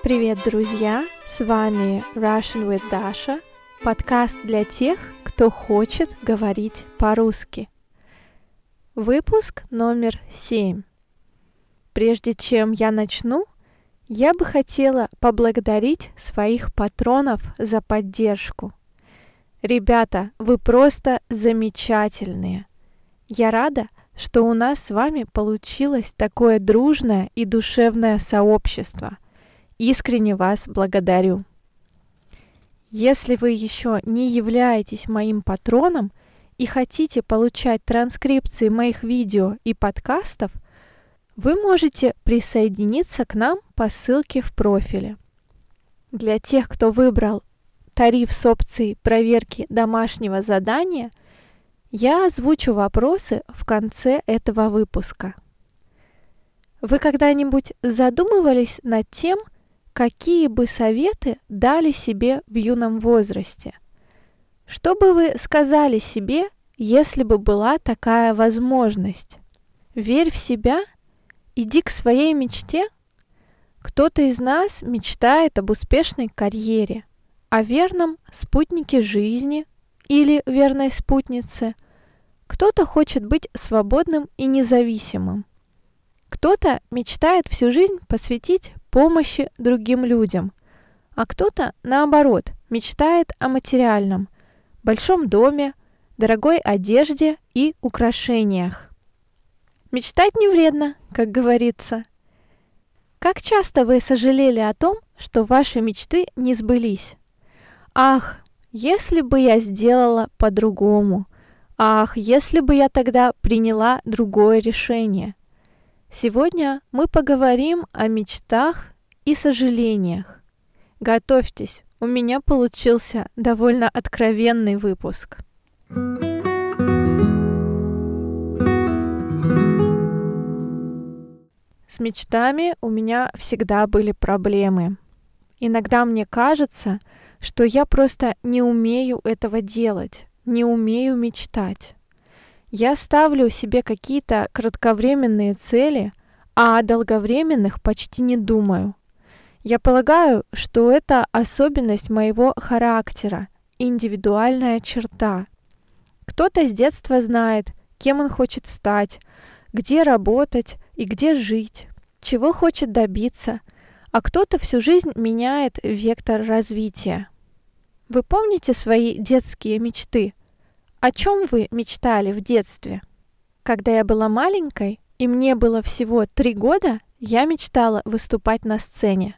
Привет, друзья! С вами Russian with Dasha, подкаст для тех, кто хочет говорить по-русски. Выпуск номер 7. Прежде чем я начну, я бы хотела поблагодарить своих патронов за поддержку. Ребята, вы просто замечательные. Я рада, что у нас с вами получилось такое дружное и душевное сообщество. Искренне вас благодарю. Если вы еще не являетесь моим патроном и хотите получать транскрипции моих видео и подкастов, вы можете присоединиться к нам по ссылке в профиле. Для тех, кто выбрал тариф с опцией проверки домашнего задания – я озвучу вопросы в конце этого выпуска. Вы когда-нибудь задумывались над тем, какие бы советы дали себе в юном возрасте? Что бы вы сказали себе, если бы была такая возможность? Верь в себя, иди к своей мечте. Кто-то из нас мечтает об успешной карьере, о верном спутнике жизни – или верной спутнице. Кто-то хочет быть свободным и независимым. Кто-то мечтает всю жизнь посвятить помощи другим людям, а кто-то, наоборот, мечтает о материальном, большом доме, дорогой одежде и украшениях. Мечтать не вредно, как говорится. Как часто вы сожалели о том, что ваши мечты не сбылись? Ах, если бы я сделала по-другому. Ах, если бы я тогда приняла другое решение. Сегодня мы поговорим о мечтах и сожалениях. Готовьтесь, у меня получился довольно откровенный выпуск. С мечтами у меня всегда были проблемы. Иногда мне кажется, что я просто не умею этого делать, не умею мечтать. Я ставлю себе какие-то кратковременные цели, а о долговременных почти не думаю. Я полагаю, что это особенность моего характера, индивидуальная черта. Кто-то с детства знает, кем он хочет стать, где работать и где жить, чего хочет добиться – а кто-то всю жизнь меняет вектор развития. Вы помните свои детские мечты? О чем вы мечтали в детстве? Когда я была маленькой, и мне было всего три года, я мечтала выступать на сцене.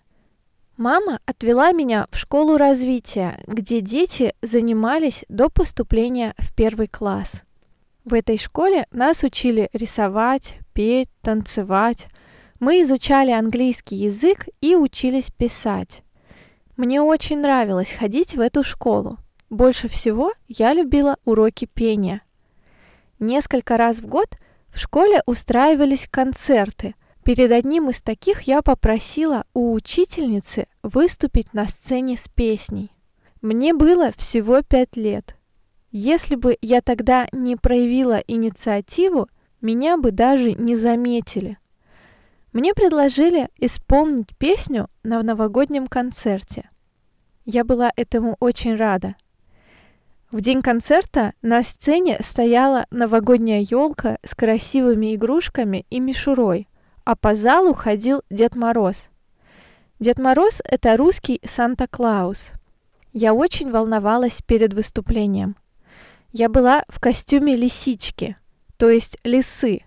Мама отвела меня в школу развития, где дети занимались до поступления в первый класс. В этой школе нас учили рисовать, петь, танцевать, мы изучали английский язык и учились писать. Мне очень нравилось ходить в эту школу. Больше всего я любила уроки пения. Несколько раз в год в школе устраивались концерты. Перед одним из таких я попросила у учительницы выступить на сцене с песней. Мне было всего пять лет. Если бы я тогда не проявила инициативу, меня бы даже не заметили. Мне предложили исполнить песню на новогоднем концерте. Я была этому очень рада. В день концерта на сцене стояла новогодняя елка с красивыми игрушками и мишурой, а по залу ходил Дед Мороз. Дед Мороз — это русский Санта-Клаус. Я очень волновалась перед выступлением. Я была в костюме лисички, то есть лисы,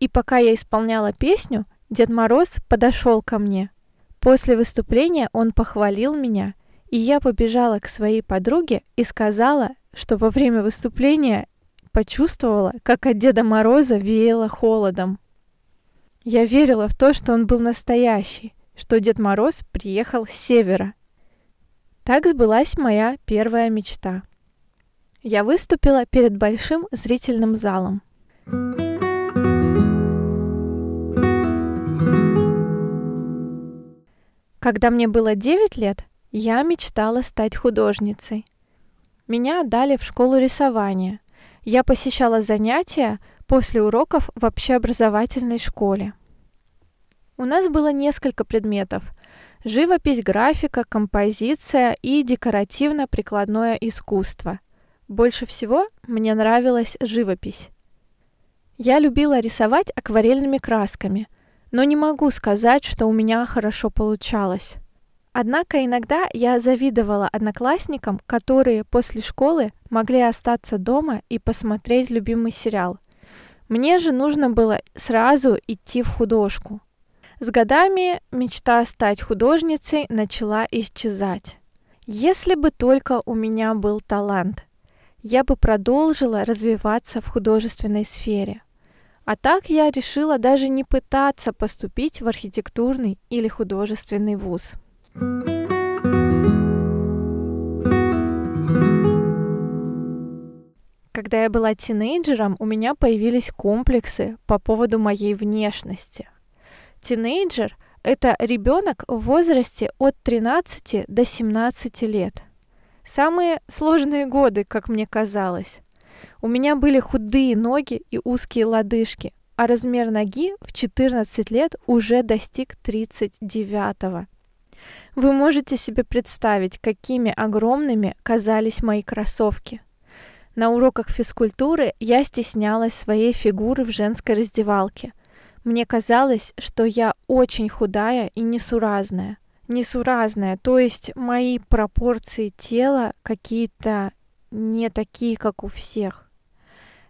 и пока я исполняла песню, Дед Мороз подошел ко мне. После выступления он похвалил меня, и я побежала к своей подруге и сказала, что во время выступления почувствовала, как от Деда Мороза веяло холодом. Я верила в то, что он был настоящий, что Дед Мороз приехал с севера. Так сбылась моя первая мечта. Я выступила перед большим зрительным залом. Когда мне было 9 лет, я мечтала стать художницей. Меня отдали в школу рисования. Я посещала занятия после уроков в общеобразовательной школе. У нас было несколько предметов. Живопись, графика, композиция и декоративно-прикладное искусство. Больше всего мне нравилась живопись. Я любила рисовать акварельными красками, но не могу сказать, что у меня хорошо получалось. Однако иногда я завидовала одноклассникам, которые после школы могли остаться дома и посмотреть любимый сериал. Мне же нужно было сразу идти в художку. С годами мечта стать художницей начала исчезать. Если бы только у меня был талант, я бы продолжила развиваться в художественной сфере – а так я решила даже не пытаться поступить в архитектурный или художественный вуз. Когда я была тинейджером, у меня появились комплексы по поводу моей внешности. Тинейджер – это ребенок в возрасте от 13 до 17 лет. Самые сложные годы, как мне казалось. У меня были худые ноги и узкие лодыжки, а размер ноги в 14 лет уже достиг 39-го. Вы можете себе представить, какими огромными казались мои кроссовки. На уроках физкультуры я стеснялась своей фигуры в женской раздевалке. Мне казалось, что я очень худая и несуразная. Несуразная, то есть мои пропорции тела какие-то не такие, как у всех.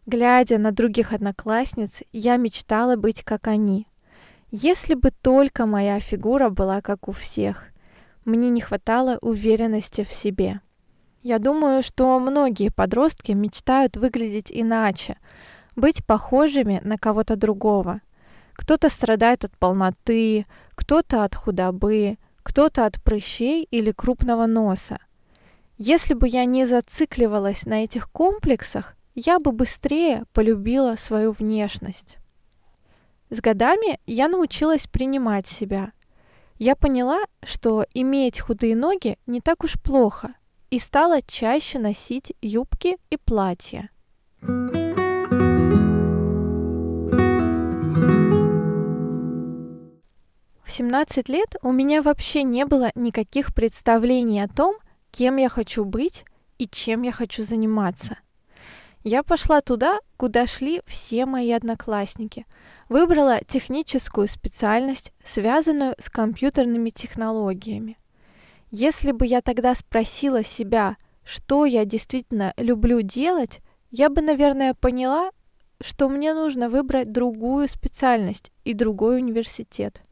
Глядя на других одноклассниц, я мечтала быть как они. Если бы только моя фигура была как у всех, мне не хватало уверенности в себе. Я думаю, что многие подростки мечтают выглядеть иначе, быть похожими на кого-то другого. Кто-то страдает от полноты, кто-то от худобы, кто-то от прыщей или крупного носа. Если бы я не зацикливалась на этих комплексах, я бы быстрее полюбила свою внешность. С годами я научилась принимать себя. Я поняла, что иметь худые ноги не так уж плохо, и стала чаще носить юбки и платья. В 17 лет у меня вообще не было никаких представлений о том, кем я хочу быть и чем я хочу заниматься. Я пошла туда, куда шли все мои одноклассники. Выбрала техническую специальность, связанную с компьютерными технологиями. Если бы я тогда спросила себя, что я действительно люблю делать, я бы, наверное, поняла, что мне нужно выбрать другую специальность и другой университет.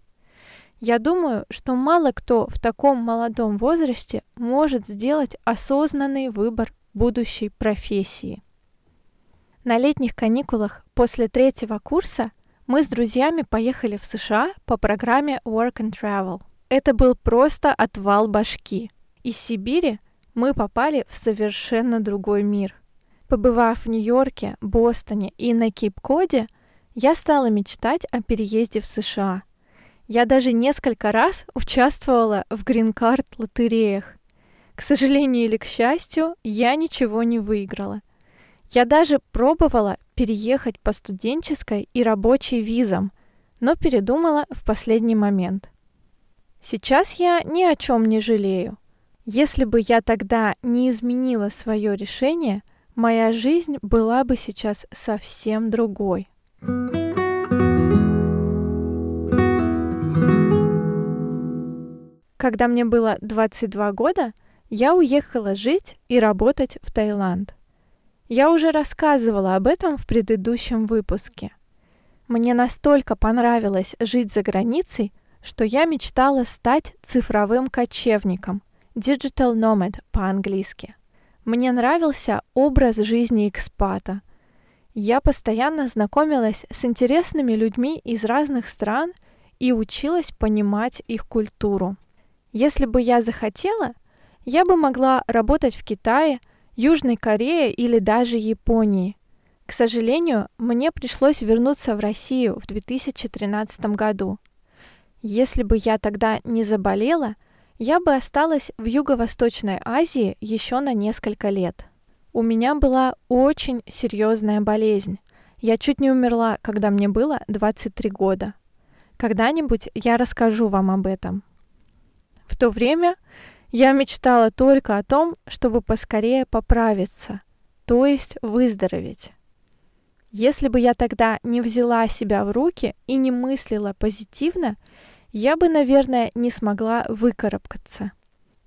Я думаю, что мало кто в таком молодом возрасте может сделать осознанный выбор будущей профессии. На летних каникулах после третьего курса мы с друзьями поехали в США по программе Work and Travel. Это был просто отвал башки. Из Сибири мы попали в совершенно другой мир. Побывав в Нью-Йорке, Бостоне и на Кейп-Коде, я стала мечтать о переезде в США – я даже несколько раз участвовала в грин-карт лотереях. К сожалению или к счастью, я ничего не выиграла. Я даже пробовала переехать по студенческой и рабочей визам, но передумала в последний момент. Сейчас я ни о чем не жалею. Если бы я тогда не изменила свое решение, моя жизнь была бы сейчас совсем другой. Когда мне было 22 года, я уехала жить и работать в Таиланд. Я уже рассказывала об этом в предыдущем выпуске. Мне настолько понравилось жить за границей, что я мечтала стать цифровым кочевником, digital nomad по-английски. Мне нравился образ жизни экспата. Я постоянно знакомилась с интересными людьми из разных стран и училась понимать их культуру. Если бы я захотела, я бы могла работать в Китае, Южной Корее или даже Японии. К сожалению, мне пришлось вернуться в Россию в 2013 году. Если бы я тогда не заболела, я бы осталась в Юго-Восточной Азии еще на несколько лет. У меня была очень серьезная болезнь. Я чуть не умерла, когда мне было 23 года. Когда-нибудь я расскажу вам об этом. В то время я мечтала только о том, чтобы поскорее поправиться, то есть выздороветь. Если бы я тогда не взяла себя в руки и не мыслила позитивно, я бы, наверное, не смогла выкарабкаться.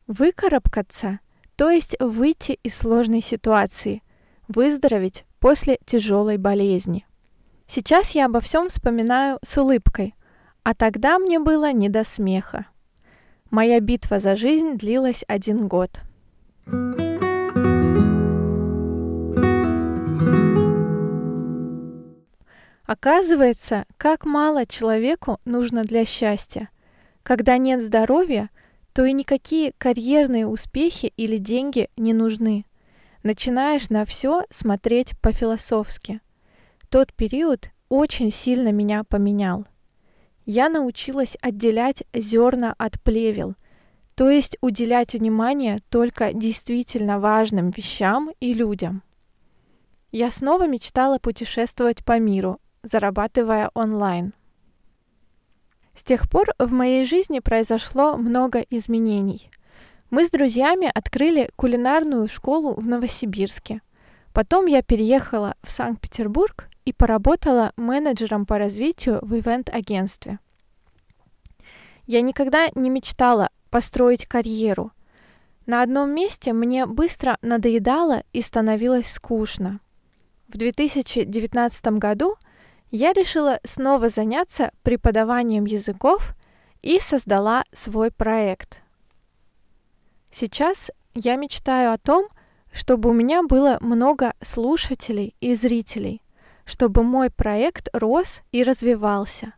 Выкарабкаться, то есть выйти из сложной ситуации, выздороветь после тяжелой болезни. Сейчас я обо всем вспоминаю с улыбкой, а тогда мне было не до смеха. Моя битва за жизнь длилась один год. Оказывается, как мало человеку нужно для счастья. Когда нет здоровья, то и никакие карьерные успехи или деньги не нужны. Начинаешь на все смотреть по-философски. Тот период очень сильно меня поменял. Я научилась отделять зерна от плевел, то есть уделять внимание только действительно важным вещам и людям. Я снова мечтала путешествовать по миру, зарабатывая онлайн. С тех пор в моей жизни произошло много изменений. Мы с друзьями открыли кулинарную школу в Новосибирске. Потом я переехала в Санкт-Петербург и поработала менеджером по развитию в ивент-агентстве. Я никогда не мечтала построить карьеру. На одном месте мне быстро надоедало и становилось скучно. В 2019 году – я решила снова заняться преподаванием языков и создала свой проект. Сейчас я мечтаю о том, чтобы у меня было много слушателей и зрителей, чтобы мой проект рос и развивался.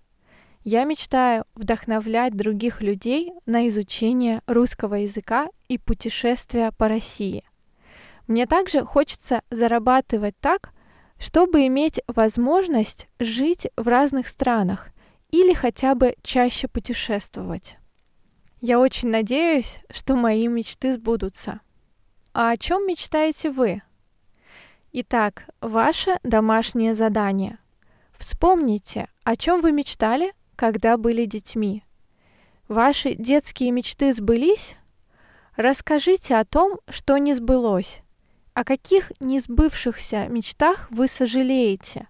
Я мечтаю вдохновлять других людей на изучение русского языка и путешествия по России. Мне также хочется зарабатывать так, чтобы иметь возможность жить в разных странах или хотя бы чаще путешествовать. Я очень надеюсь, что мои мечты сбудутся. А о чем мечтаете вы? Итак, ваше домашнее задание. Вспомните, о чем вы мечтали, когда были детьми. Ваши детские мечты сбылись? Расскажите о том, что не сбылось, о каких несбывшихся мечтах вы сожалеете?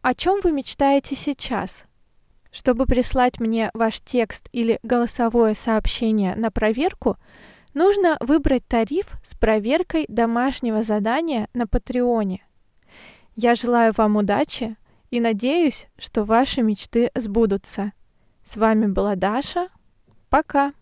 О чем вы мечтаете сейчас? Чтобы прислать мне ваш текст или голосовое сообщение на проверку, нужно выбрать тариф с проверкой домашнего задания на Патреоне. Я желаю вам удачи и надеюсь, что ваши мечты сбудутся. С вами была Даша. Пока!